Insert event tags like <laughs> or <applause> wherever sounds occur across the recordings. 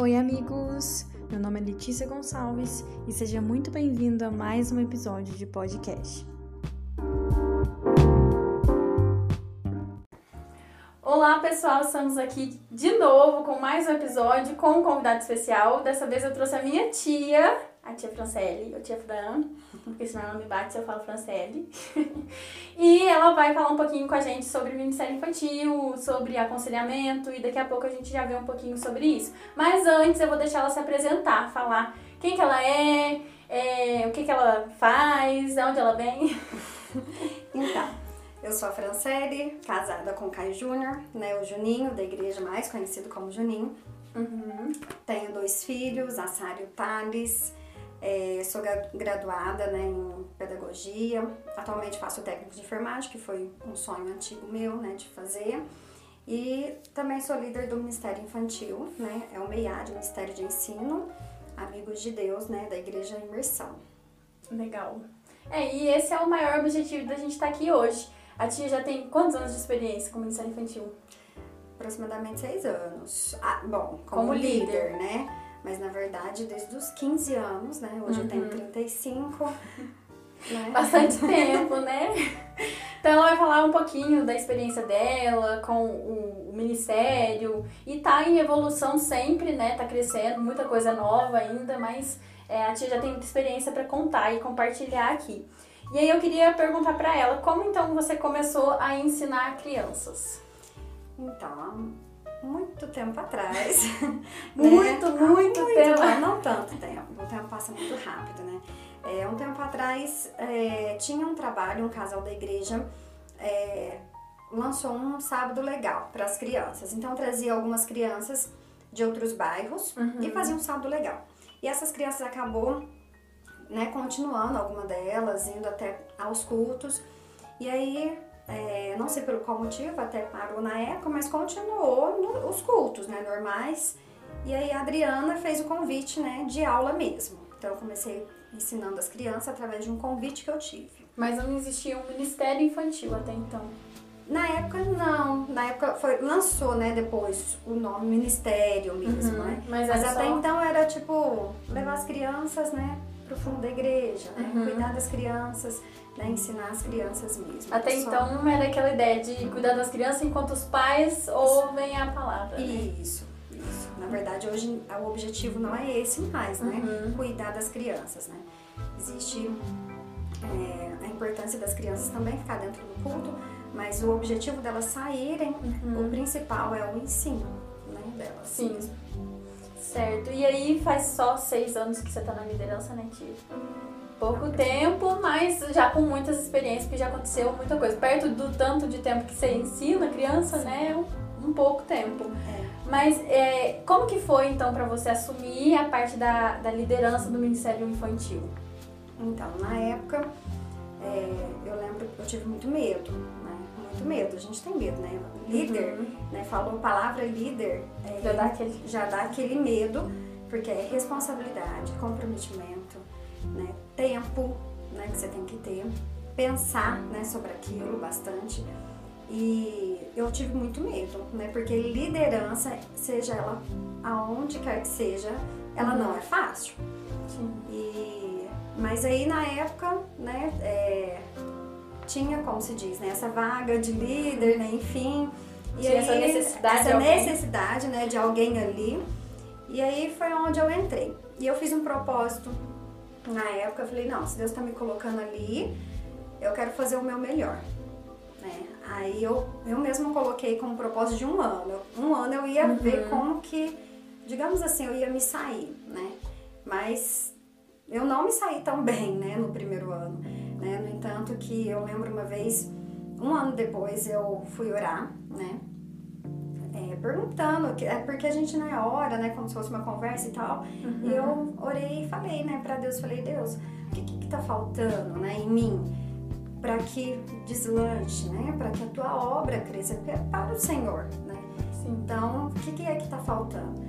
Oi, amigos! Meu nome é Letícia Gonçalves e seja muito bem-vindo a mais um episódio de podcast. Olá, pessoal! Estamos aqui de novo com mais um episódio com um convidado especial. Dessa vez eu trouxe a minha tia, a tia Francelle, ou tia Fran, porque senão ela me bate se eu falo Francelle. <laughs> e ela vai falar um pouquinho com a gente sobre Ministério Infantil, sobre aconselhamento, e daqui a pouco a gente já vê um pouquinho sobre isso. Mas antes eu vou deixar ela se apresentar, falar quem que ela é, é o que que ela faz, de onde ela vem. <laughs> então, eu sou a Francelle, casada com o Caio Júnior, né, o Juninho, da igreja mais conhecido como Juninho. Uhum. Tenho dois filhos, a Sara e o Thales. É, sou graduada né, em pedagogia, atualmente faço técnico de enfermagem, que foi um sonho antigo meu né, de fazer. E também sou líder do Ministério Infantil, né, é o MEIAD, Ministério de Ensino, Amigos de Deus, né, da Igreja Imersão. Legal. É, e esse é o maior objetivo da gente estar aqui hoje. A tia já tem quantos anos de experiência com o Ministério Infantil? Aproximadamente seis anos. Ah, bom, como, como líder, líder, né? Mas na verdade, desde os 15 anos, né? Hoje uhum. eu tenho 35. Né? <laughs> Bastante tempo, né? Então ela vai falar um pouquinho da experiência dela com o, o, ministério e tá em evolução sempre, né? Tá crescendo, muita coisa nova ainda, mas é, a tia já tem muita experiência para contar e compartilhar aqui. E aí eu queria perguntar para ela como então você começou a ensinar crianças? Então, muito tempo atrás. <laughs> muito, né? muito, muito tempo. Não, não tanto tempo, o tempo passa muito rápido, né? É, um tempo atrás é, tinha um trabalho, um casal da igreja é, lançou um sábado legal para as crianças. Então trazia algumas crianças de outros bairros uhum. e fazia um sábado legal. E essas crianças acabou né, continuando, alguma delas, indo até aos cultos. E aí é, não sei pelo qual motivo, até parou na época, mas continuou no, os cultos, né, normais. E aí a Adriana fez o convite, né, de aula mesmo. Então eu comecei ensinando as crianças através de um convite que eu tive. Mas não existia um ministério infantil até então? Na época não, na época foi, lançou, né, depois o nome ministério mesmo, uhum, né? Mas, mas até só... então era tipo levar as crianças, né, pro fundo da igreja, né, uhum. cuidar das crianças, né, ensinar as crianças mesmo. Até Só... então era aquela ideia de cuidar das crianças enquanto os pais ouvem a palavra. Né? Isso, isso. Na verdade, hoje o objetivo não é esse mais, né? Uhum. Cuidar das crianças, né? Existe é, a importância das crianças também ficar dentro do culto, mas o objetivo delas saírem, uhum. o principal é o ensino né, delas. Sim. Certo. E aí faz só seis anos que você está na liderança, né, Tia? pouco tempo, mas já com muitas experiências, que já aconteceu muita coisa. Perto do tanto de tempo que você ensina criança, né? Um, um pouco tempo. É. Mas é, como que foi então para você assumir a parte da, da liderança do Ministério Infantil? Então, na época, é, eu lembro que eu tive muito medo, né? Muito medo, a gente tem medo, né? Líder, uhum. né? Falou a palavra líder, é, já, dá aquele... já dá aquele medo, porque é responsabilidade, comprometimento, né? tempo né, que você tem que ter, pensar né, sobre aquilo bastante. E eu tive muito medo, né? Porque liderança, seja ela aonde quer que seja, ela não é fácil. Sim. E, mas aí na época, né, é, tinha, como se diz, né, essa vaga de líder, né, enfim. E aí, essa necessidade, essa necessidade né, de alguém ali. E aí foi onde eu entrei. E eu fiz um propósito na época eu falei, não, se Deus está me colocando ali, eu quero fazer o meu melhor. Né? Aí eu, eu mesma coloquei como propósito de um ano. Um ano eu ia uhum. ver como que, digamos assim, eu ia me sair, né? Mas eu não me saí tão bem, né, no primeiro ano. Né? No entanto que eu lembro uma vez, um ano depois eu fui orar, né? é, perguntando, é porque a gente né, ora, né, como se fosse uma conversa e tal. Uhum. E eu orei e falei, né, para Deus, falei, Deus, o que, que, tá faltando, né, em mim? para que deslanche, né? Para que a tua obra cresça, porque é para o Senhor, né? Sim. Então, o que, que é que está faltando?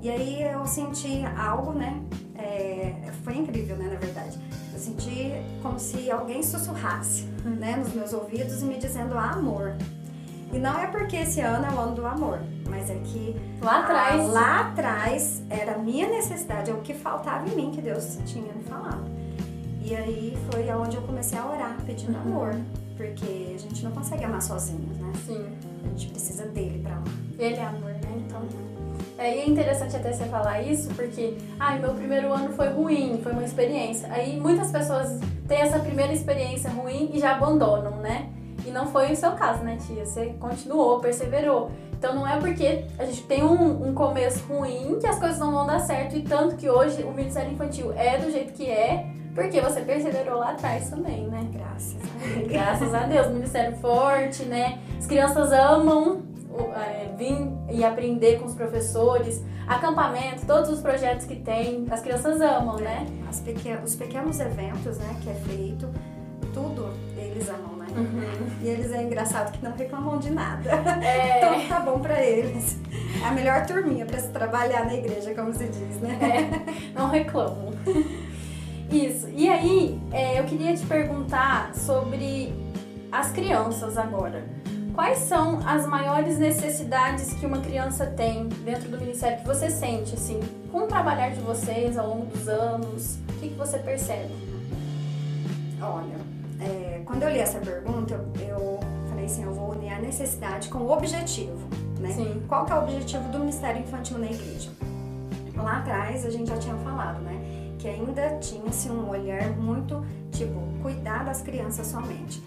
E aí eu senti algo, né? É, foi incrível, né? Na verdade, senti como se alguém sussurrasse, né? Nos meus ouvidos e me dizendo ah, amor. E não é porque esse ano é o ano do amor, mas é que lá atrás, ah, lá atrás era a minha necessidade, é o que faltava em mim que Deus tinha me falado. E aí foi aonde eu comecei a orar, pedindo uhum. amor, porque a gente não consegue amar sozinhos, né? Sim. A gente precisa dele para amar. Ele é amor, né? Então. É, e é interessante até você falar isso, porque, ai, meu primeiro ano foi ruim, foi uma experiência. Aí muitas pessoas têm essa primeira experiência ruim e já abandonam, né? E não foi o seu caso, né, tia? Você continuou, perseverou. Então não é porque a gente tem um, um, começo ruim que as coisas não vão dar certo. E tanto que hoje o Ministério Infantil é do jeito que é, porque você perseverou lá atrás também, né? Graças a <laughs> Deus. Graças a Deus. Ministério forte, né? As crianças amam é, vir e aprender com os professores, acampamento, todos os projetos que tem, as crianças amam, né? Pequen os pequenos eventos, né, que é feito, tudo eles amam, né? Uhum. E eles é engraçado que não reclamam de nada. É. <laughs> então tá bom pra eles. É a melhor turminha pra se trabalhar na igreja, como se diz, né? É, não reclamam. Isso. E aí, é, eu queria te perguntar sobre as crianças agora. Quais são as maiores necessidades que uma criança tem dentro do ministério que você sente, assim, com o trabalhar de vocês ao longo dos anos? O que, que você percebe? Olha, é, quando eu li essa pergunta, eu, eu falei assim, eu vou unir a necessidade com o objetivo, né? Sim. Qual que é o objetivo do Ministério Infantil na igreja? Lá atrás a gente já tinha falado, né? Que ainda tinha-se um olhar muito, tipo, cuidar das crianças somente.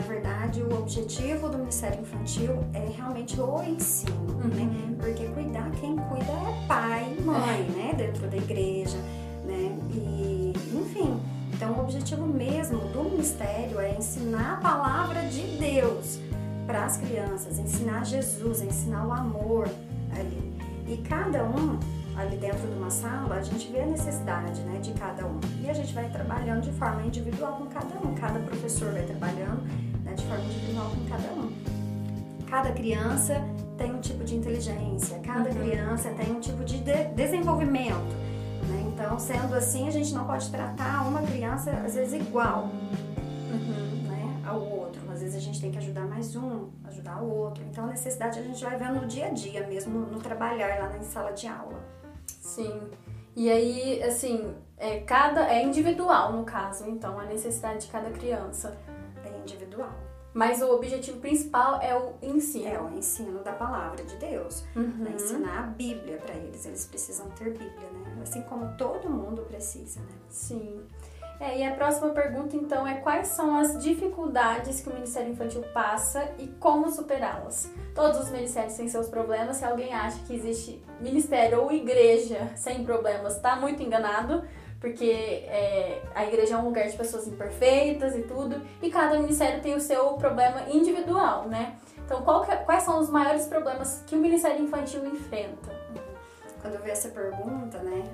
Na verdade o objetivo do Ministério Infantil é realmente o ensino, uhum. né? Porque cuidar, quem cuida é pai e mãe, é. né? Dentro da igreja, né? E, enfim, então, o objetivo mesmo do ministério é ensinar a palavra de Deus para as crianças, ensinar Jesus, ensinar o amor ali. E cada um, ali dentro de uma sala, a gente vê a necessidade né, de cada um. E a gente vai trabalhando de forma individual com cada um. Cada professor vai trabalhando né, de forma individual com cada um. Cada criança tem um tipo de inteligência, cada uhum. criança tem um tipo de, de desenvolvimento. Então, sendo assim, a gente não pode tratar uma criança, às vezes, igual uhum. né, ao outro. Às vezes a gente tem que ajudar mais um, ajudar o outro. Então, a necessidade a gente vai vendo no dia a dia mesmo, no, no trabalhar lá na sala de aula. Sim. E aí, assim, é, cada, é individual no caso, então, a necessidade de cada criança. É individual. Mas o objetivo principal é o ensino. É o ensino da palavra de Deus. Uhum. Né? Ensinar a Bíblia para eles. Eles precisam ter Bíblia, né? Assim como todo mundo precisa, né? Sim. É, e a próxima pergunta, então, é quais são as dificuldades que o Ministério Infantil passa e como superá-las? Todos os ministérios têm seus problemas. Se alguém acha que existe ministério ou igreja sem problemas, está muito enganado porque é, a igreja é um lugar de pessoas imperfeitas e tudo, e cada ministério tem o seu problema individual, né? Então, que, quais são os maiores problemas que o Ministério Infantil enfrenta? Quando eu vi essa pergunta, né,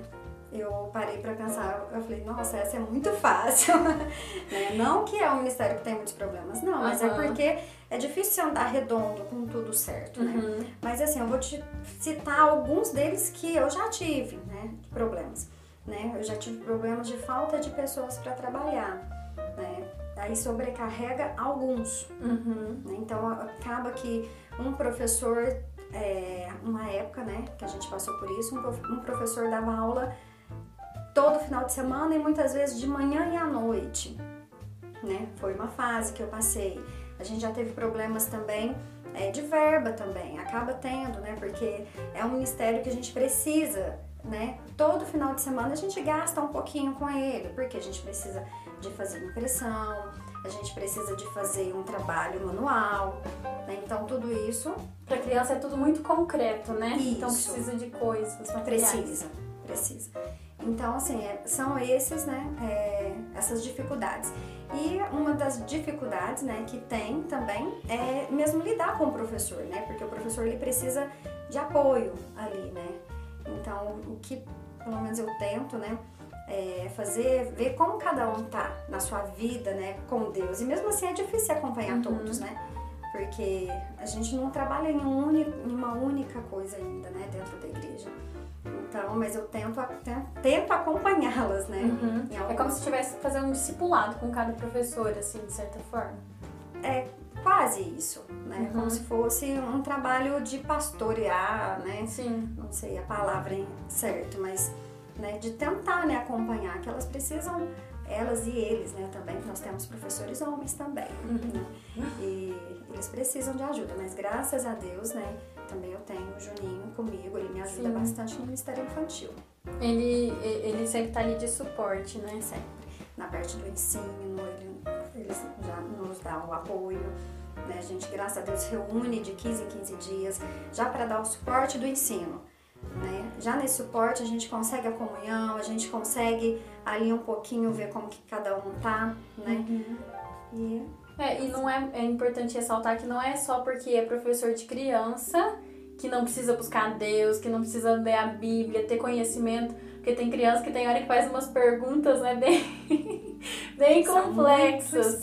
eu parei para pensar, eu falei, nossa, essa é muito fácil. <laughs> né? Não que é um ministério que tem muitos problemas, não, mas uhum. é porque é difícil andar redondo com tudo certo, né? Uhum. Mas assim, eu vou te citar alguns deles que eu já tive, né, problemas né? Eu já tive problemas de falta de pessoas para trabalhar, né? Aí sobrecarrega alguns. Uhum. Né? Então acaba que um professor, é, uma época, né, que a gente passou por isso, um professor dava aula todo final de semana e muitas vezes de manhã e à noite, né? Foi uma fase que eu passei. A gente já teve problemas também é, de verba também, acaba tendo, né? Porque é um ministério que a gente precisa né? Todo final de semana a gente gasta um pouquinho com ele, porque a gente precisa de fazer impressão, a gente precisa de fazer um trabalho manual, né? Então tudo isso. Para criança é tudo muito concreto, né? Então isso. Então precisa de coisas. Materiais. Precisa, precisa. Então assim é, são esses, né? É, essas dificuldades. E uma das dificuldades, né, que tem também é mesmo lidar com o professor, né? Porque o professor ele precisa de apoio ali, né? Então, o que pelo menos eu tento, né? É fazer, ver como cada um tá na sua vida, né, com Deus. E mesmo assim é difícil acompanhar uhum. todos, né? Porque a gente não trabalha em, um em uma única coisa ainda, né, dentro da igreja. Então, mas eu tento, tento acompanhá-las, né? Uhum. É como se estivesse fazendo um discipulado com cada professor, assim, de certa forma. É, quase isso, né? Uhum. Como se fosse um trabalho de pastorear, né? Sim. Não sei a palavra certo, mas né, de tentar né, acompanhar, que elas precisam, elas e eles, né, também, que nós temos professores homens também, né? E eles precisam de ajuda, mas graças a Deus, né, também eu tenho o Juninho comigo, ele me ajuda Sim. bastante no Ministério Infantil. Ele, ele sempre tá ali de suporte, né? sempre. Na parte do ensino, ele, eles já nos dá o apoio. Né? A gente, graças a Deus, reúne de 15 em 15 dias já para dar o suporte do ensino. Né? Já nesse suporte a gente consegue a comunhão, a gente consegue ali um pouquinho ver como que cada um tá, né? E É, e não é, é importante ressaltar que não é só porque é professor de criança que não precisa buscar Deus, que não precisa ler a Bíblia, ter conhecimento, porque tem criança que tem hora que faz umas perguntas, né, <laughs> bem, bem complexas.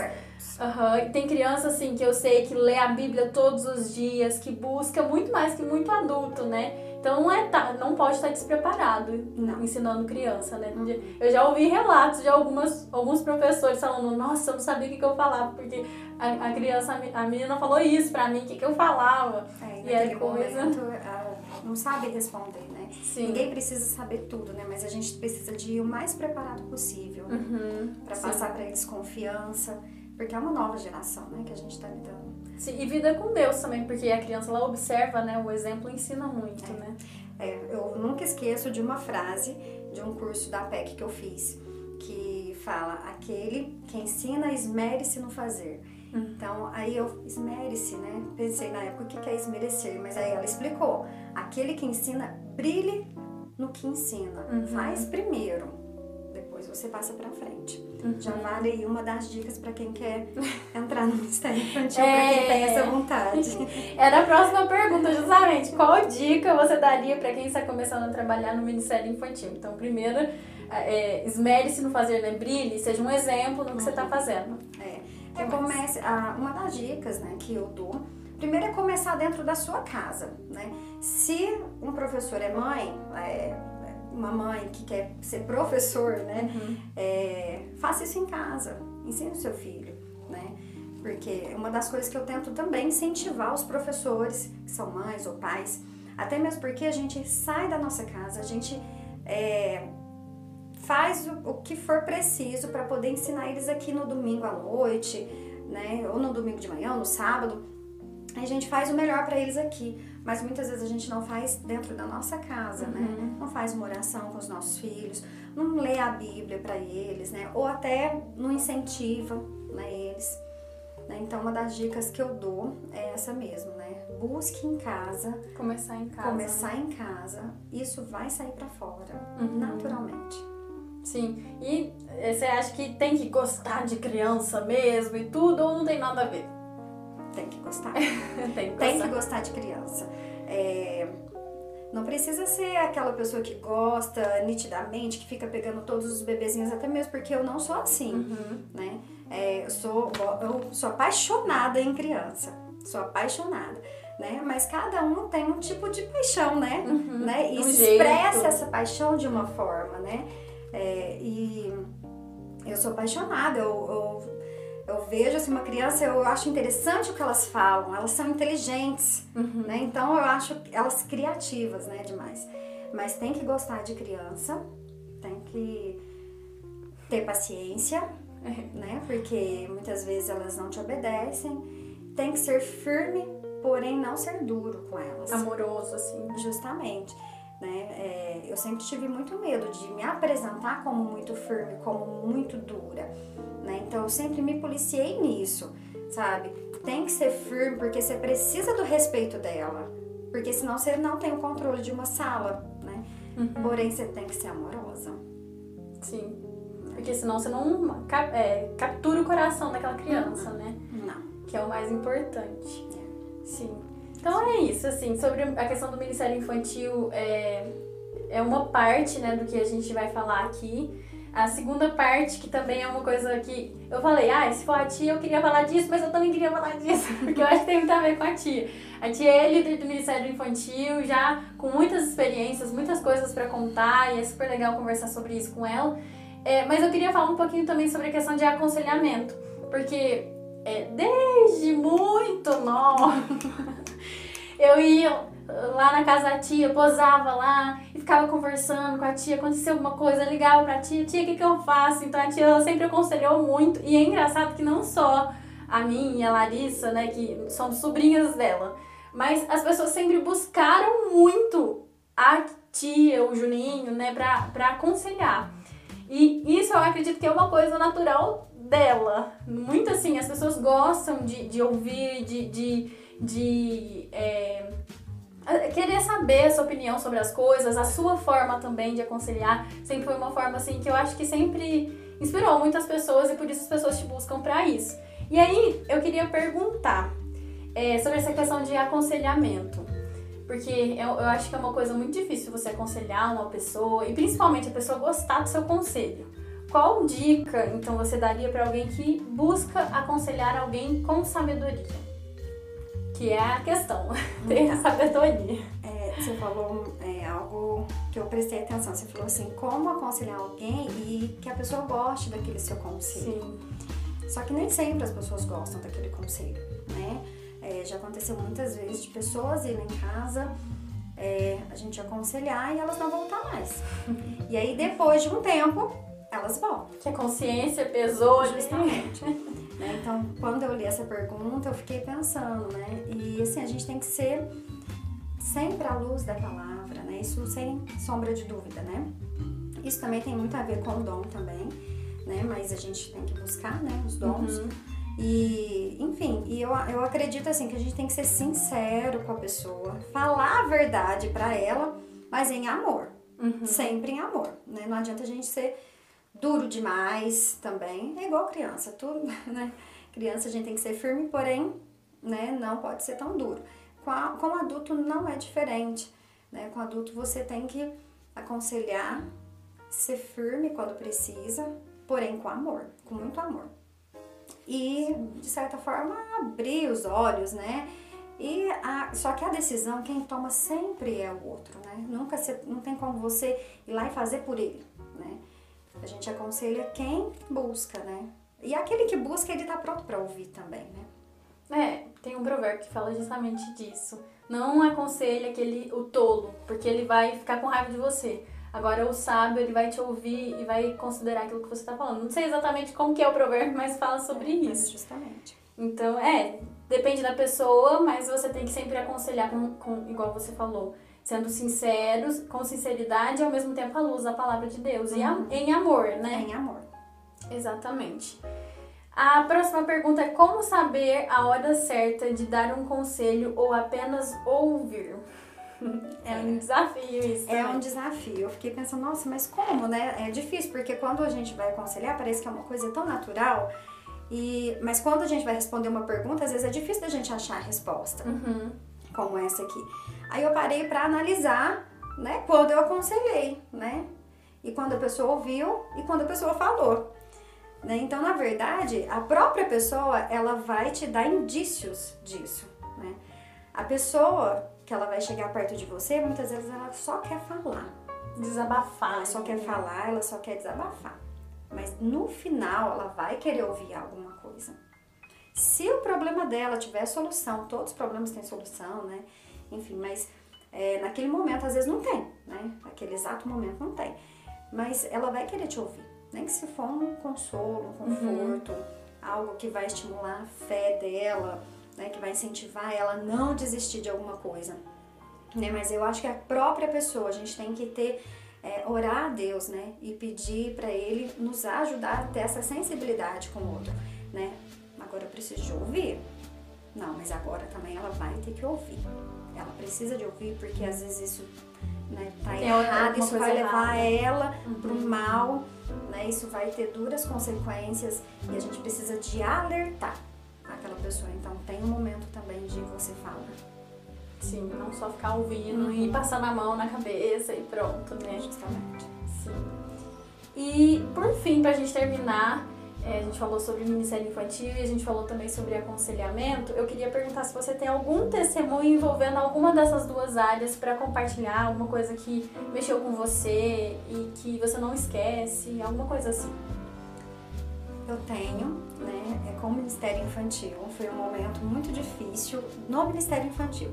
Aham, E tem criança assim que eu sei que lê a Bíblia todos os dias, que busca muito mais que muito adulto, né? Então não, é, tá, não pode estar despreparado Não. ensinando criança, né? Eu já ouvi relatos de algumas, alguns professores falando, nossa, eu não sabia o que, que eu falava, porque a, a criança, a me- a menina falou isso pra mim, o que, que eu falava. É, e aí naquele coisa- momento não sabe responder, né? Sim. Ninguém precisa saber tudo, né? Mas a gente precisa de ir o mais preparado possível. né? Uhum, Pra sim. passar pra eles confiança, porque é uma nova geração, né, que a gente tá lidando. Sim, E vida com Deus também, porque a criança ela observa, né? O exemplo ensina muito, né? É, eu nunca esqueço de uma frase de um curso da PEC que eu fiz, que fala: aquele que ensina, esmere-se no fazer. Uhum. Então, aí eu, esmere-se, né? Pensei na época o que é esmerecer, mas aí ela explicou: aquele que ensina, brilhe no que ensina. Uhum. Faz primeiro, você passa pra frente. Uhum. Já vale aí uma das dicas pra quem quer <laughs> entrar no Ministério Infantil, É. pra quem tem essa vontade. <laughs> Era a próxima pergunta, justamente. Qual dica você daria para quem está começando a trabalhar no Ministério Infantil? Então, primeiro, é, esmere-se no fazer, né? Brilhe, seja um exemplo no que você está fazendo. É, é comece, ah, uma das dicas né, que eu dou, primeiro é começar dentro da sua casa. Né? Se um professor é mãe, é, uma mãe que quer ser professor, né, é, faça isso em casa, ensine o seu filho. Né? Porque uma das coisas que eu tento também incentivar os professores, que são mães ou pais, até mesmo porque a gente sai da nossa casa, a gente é, faz o, o que for preciso para poder ensinar eles aqui no domingo à noite, né? Ou no domingo de manhã, ou no sábado. A gente faz o melhor para eles aqui, mas muitas vezes a gente não faz dentro da nossa casa, né? Não faz uma oração com os nossos filhos, não lê a Bíblia para eles, né? Ou até não incentiva, né, eles. né? Então, uma das dicas que eu dou é essa mesmo, né? Busque em casa, Começar em casa. começar em casa, isso vai sair para fora, Uhum. naturalmente. Sim. E eh, você acha que tem que gostar de criança mesmo e tudo, ou não tem nada a ver? Tem que gostar. <laughs> tem que Tem gostar. que gostar de criança. É, Não precisa ser aquela pessoa que gosta nitidamente, que fica pegando todos os bebezinhos, até mesmo porque eu não sou assim, Uhum. né? É, eu, sou, eu sou apaixonada em criança, sou apaixonada, né? Mas cada um tem um tipo de paixão, né? né? E um se jeito. expressa essa paixão de uma forma, né? É, e eu sou apaixonada, eu, eu, eu vejo assim, uma criança, eu acho interessante o que elas falam, elas são inteligentes, Uhum. né? Então eu acho elas criativas, né? Demais. Mas tem que gostar de criança, tem que ter paciência, né? Porque muitas vezes elas não te obedecem. Tem que ser firme, porém não ser duro com elas. Amoroso, assim. Justamente. Né? É, eu sempre tive muito medo de me apresentar como muito firme, como muito dura. Né? Então eu sempre me policiei nisso, sabe? Tem que ser firme porque você precisa do respeito dela. Porque senão você não tem o controle de uma sala, né? Porém, você tem que ser amorosa. Sim. Porque senão você não é, captura o coração daquela criança, né? Não. Que é o mais importante. Sim. Então é isso, assim, sobre a questão do Ministério Infantil, é, é uma parte, né, do que a gente vai falar aqui. A segunda parte, que também é uma coisa que eu falei, ah, se for a tia, eu queria falar disso, mas eu também queria falar <laughs> disso, porque eu acho que tem muito a ver com a tia. A tia é líder do Ministério Infantil, já com muitas experiências, muitas coisas para contar, e é super legal conversar sobre isso com ela. É, mas eu queria falar um pouquinho também sobre a questão de aconselhamento, porque é, desde muito nó. <laughs> eu ia lá na casa da tia, posava lá e ficava conversando com a tia, aconteceu alguma coisa, ligava pra tia, tia, o que, que eu faço? Então a tia sempre aconselhou muito e é engraçado que não só a mim e a Larissa, né, que somos sobrinhas dela, mas as pessoas sempre buscaram muito a tia, o Juninho, né, pra, pra aconselhar. E isso eu acredito que é uma coisa natural dela. Muito assim, as pessoas gostam de, de ouvir, de, de, de é, querer saber a sua opinião sobre as coisas, a sua forma também de aconselhar. Sempre foi uma forma assim que eu acho que sempre inspirou muitas pessoas e por isso as pessoas te buscam para isso. E aí eu queria perguntar é, sobre essa questão de aconselhamento. Porque eu, eu acho que é uma coisa muito difícil você aconselhar uma pessoa e principalmente a pessoa gostar do seu conselho. Qual dica então você daria para alguém que busca aconselhar alguém com sabedoria? Que é a questão, ter a sabedoria. É, você falou é, algo que eu prestei atenção. Você falou assim, como aconselhar alguém e que a pessoa goste daquele seu conselho. Sim. Só que nem sempre as pessoas gostam daquele conselho, né? É, já aconteceu muitas vezes de pessoas irem em casa, é, a gente aconselhar e elas não voltar mais. <laughs> E aí, depois de um tempo, elas voltam. Que a consciência pesou justamente. <laughs> né? Então, quando eu li essa pergunta, eu fiquei pensando, né? E assim, a gente tem que ser sempre à luz da palavra, né? Isso sem sombra de dúvida, né? Isso também tem muito a ver com o dom também, né? Mas a gente tem que buscar, né? Os dons. Uhum. E, enfim, e eu, eu acredito assim que a gente tem que ser sincero com a pessoa, falar a verdade para ela, mas em amor. Uhum. Sempre em amor, né? Não adianta a gente ser duro demais também. É igual criança, tudo, <laughs> né? Criança a gente tem que ser firme, porém, né, não pode ser tão duro. Com, a, com adulto não é diferente, né? Com adulto você tem que aconselhar, ser firme quando precisa, porém com amor, com muito amor e, de certa forma, abrir os olhos, né? E a, só que a decisão quem toma sempre é o outro, né? Nunca se, não tem como você ir lá e fazer por ele, né? A gente aconselha quem busca, né? E aquele que busca, ele tá pronto para ouvir também, né? É, tem um provérbio que fala justamente disso. Não aconselha aquele, o tolo, porque ele vai ficar com raiva de você. Agora o sábio, ele vai te ouvir e vai considerar aquilo que você está falando. Não sei exatamente como que é o provérbio, <laughs> mas fala sobre é, isso. Justamente. Então, é, depende da pessoa, mas você tem que sempre aconselhar com, com igual você falou, sendo sinceros, com sinceridade e ao mesmo tempo à luz da palavra de Deus. Uhum. E a, em amor, né? Em amor. Exatamente. A próxima pergunta é como saber a hora certa de dar um conselho ou apenas ouvir? <laughs> É um desafio isso. É um desafio. Eu fiquei pensando, nossa, mas como, né? É difícil, porque quando a gente vai aconselhar, parece que é uma coisa tão natural. E, mas quando a gente vai responder uma pergunta, às vezes é difícil da gente achar a resposta. Uhum. Como essa aqui. Aí eu parei para analisar, né? Quando eu aconselhei, né? E quando a pessoa ouviu e quando a pessoa falou. Né? Então, na verdade, a própria pessoa, ela vai te dar indícios disso, né? A pessoa que ela vai chegar perto de você, muitas vezes ela só quer falar. Desabafar. Ela só quer falar, ela só quer desabafar. Mas no final ela vai querer ouvir alguma coisa. Se o problema dela tiver solução, todos os problemas têm solução, né? Enfim, mas é, naquele momento às vezes não tem, né? Naquele exato momento não tem. Mas ela vai querer te ouvir. Nem que se for um consolo, um uhum. conforto, uhum. algo que vai estimular a fé dela, né, que vai incentivar ela a não desistir de alguma coisa. Né? Mas eu acho que a própria pessoa, a gente tem que ter, é, orar a Deus, né? E pedir para Ele nos ajudar a ter essa sensibilidade com o outro, né? Agora eu preciso de ouvir. Não, mas agora também ela vai ter que ouvir. Ela precisa de ouvir porque às vezes isso né, tá Tem errado, isso vai levar ela uhum. pro mal, né? Isso vai ter duras consequências e a gente precisa de alertar aquela pessoa. Então tem um momento também de você falar. Sim, não só ficar ouvindo uhum. e passando a mão na cabeça e pronto, né? Justamente. Sim. E por fim, pra gente terminar, é, a gente falou sobre Ministério Infantil e a gente falou também sobre aconselhamento. Eu queria perguntar se você tem algum testemunho envolvendo alguma dessas duas áreas para compartilhar, alguma coisa que mexeu com você e que você não esquece, alguma coisa assim. Eu tenho, né? É com o Ministério Infantil. Foi um momento muito difícil no Ministério Infantil.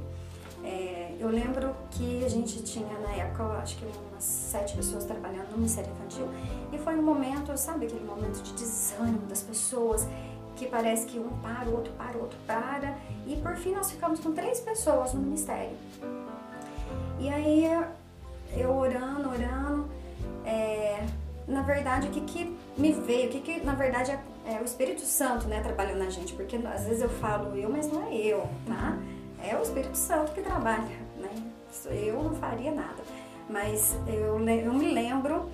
É, eu lembro que a gente tinha na época, acho que umas sete pessoas trabalhando no Ministério Infantil e foi um momento, sabe aquele momento de desânimo das pessoas que parece que um para, o outro para, o outro para e por fim nós ficamos com três pessoas no Ministério. E aí eu orando, orando, é, na verdade o que, que me veio, o que, que na verdade é, é o Espírito Santo né, trabalhando na gente, porque às vezes eu falo eu, mas não é eu, tá? é o Espírito Santo que trabalha, né? Eu não faria nada. Mas eu, eu me lembro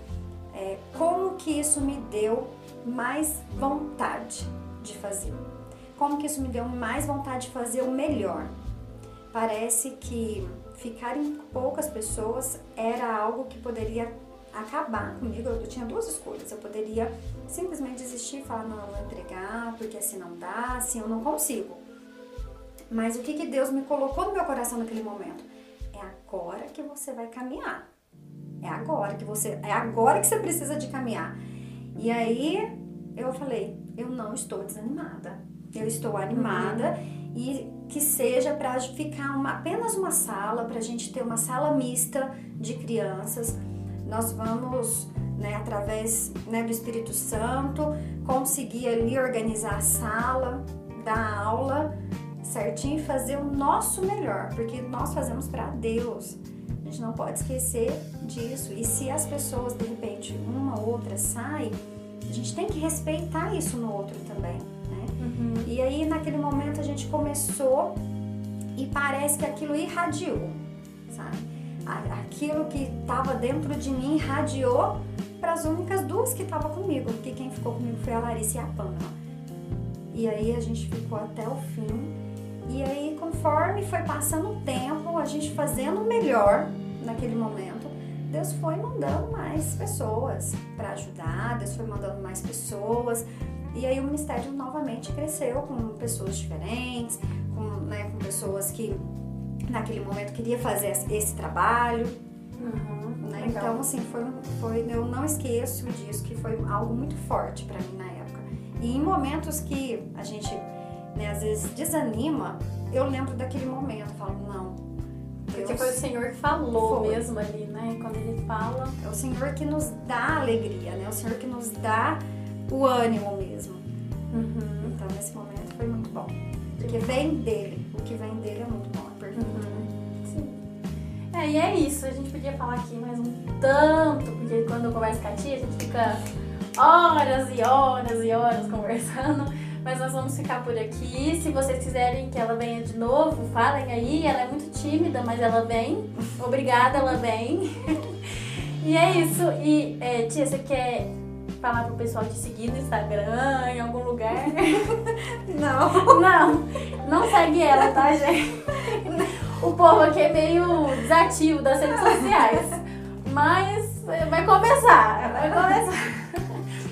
é, como que isso me deu mais vontade de fazer. Como que isso me deu mais vontade de fazer o melhor. Parece que ficar em poucas pessoas era algo que poderia acabar comigo. Eu tinha duas escolhas. Eu poderia simplesmente desistir e falar, não, eu vou entregar, porque assim não dá, assim eu não consigo. Mas o que, que Deus me colocou no meu coração naquele momento? Agora que você vai caminhar. É agora que você, é agora que você precisa de caminhar. E aí eu falei, eu não estou desanimada. Eu estou animada e que seja para ficar uma, apenas uma sala, para a gente ter uma sala mista de crianças. Nós vamos, né, através né, do Espírito Santo, conseguir ali organizar a sala, dar aula certinho e fazer o nosso melhor, porque nós fazemos para Deus. A gente não pode esquecer disso. E se as pessoas, de repente, uma ou outra sai, a gente tem que respeitar isso no outro também. Né? Uhum. E aí, naquele momento, a gente começou e parece que aquilo irradiou, sabe? Aquilo que estava dentro de mim irradiou para as únicas duas que estavam comigo, porque quem ficou comigo foi a Larissa e a Pamela. E aí a gente ficou até o fim e aí, conforme foi passando o tempo, a gente fazendo melhor naquele momento, Deus foi mandando mais pessoas para ajudar, Deus foi mandando mais pessoas. E aí o ministério novamente cresceu com pessoas diferentes, com, né, com pessoas que naquele momento queria fazer esse trabalho. Uhum, né? Então, assim, foi, foi, eu não esqueço disso, que foi algo muito forte para mim na época. E em momentos que a gente né, às vezes desanima, eu lembro daquele momento, falo, não. Deus Porque foi o Senhor que falou foi. mesmo ali, né? Quando ele fala. É o Senhor que nos dá alegria, né? O Senhor que nos dá o ânimo mesmo. Uhum. Então, nesse momento foi muito bom. Porque vem dele. O que vem dele é muito bom, é perfeito. Uhum. Sim. É, e é isso. A gente podia falar aqui mais um tanto, porque quando eu converso com a tia, a gente fica horas e horas e horas conversando mas nós vamos ficar por aqui. Se vocês quiserem que ela venha de novo, falem aí. Ela é muito tímida, mas ela vem. Obrigada, ela vem. <laughs> e é isso. E, é, tia, você quer falar pro pessoal te seguir no Instagram, em algum lugar? <laughs> Não. Não, não segue ela, tá, gente? O povo aqui é meio desativo das redes sociais. Mas vai começar, vai começar.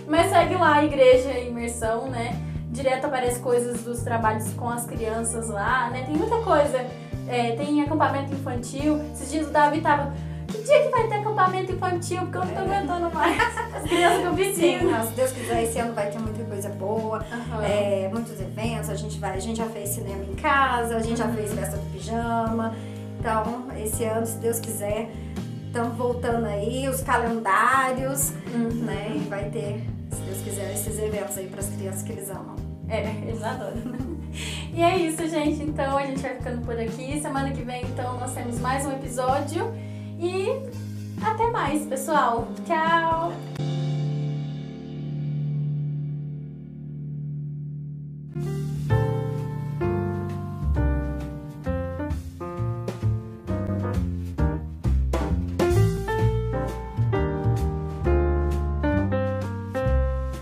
Mas segue lá a Igreja Imersão, né? Direto aparece coisas dos trabalhos com as crianças lá, né? Tem muita coisa. É, tem acampamento infantil. Esses dias o Davi tava. Que dia que vai ter acampamento infantil? Porque eu não tô aguentando mais. As crianças com vizinho. Se Deus quiser, esse ano vai ter muita coisa boa. Uhum. É, muitos eventos. A gente vai, a gente já fez cinema em casa, a gente uhum. já fez festa do pijama. Então, esse ano, se Deus quiser, estamos voltando aí, os calendários, uhum. né? E vai ter, se Deus quiser, esses eventos aí para as crianças que eles amam. É, eles adoram. E é isso, gente. Então a gente vai ficando por aqui. Semana que vem, então, nós temos mais um episódio. E até mais, pessoal. Tchau!